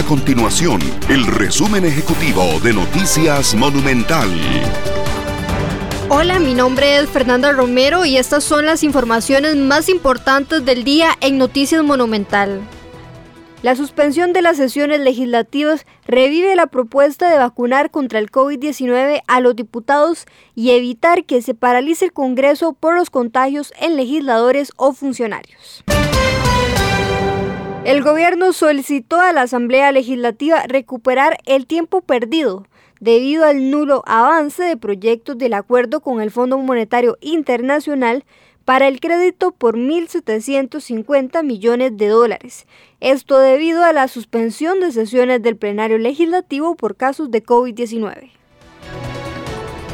A continuación, el resumen ejecutivo de Noticias Monumental. Hola, mi nombre es Fernanda Romero y estas son las informaciones más importantes del día en Noticias Monumental. La suspensión de las sesiones legislativas revive la propuesta de vacunar contra el COVID-19 a los diputados y evitar que se paralice el Congreso por los contagios en legisladores o funcionarios. El gobierno solicitó a la Asamblea Legislativa recuperar el tiempo perdido debido al nulo avance de proyectos del acuerdo con el Fondo Monetario Internacional para el crédito por 1.750 millones de dólares. Esto debido a la suspensión de sesiones del plenario legislativo por casos de COVID-19.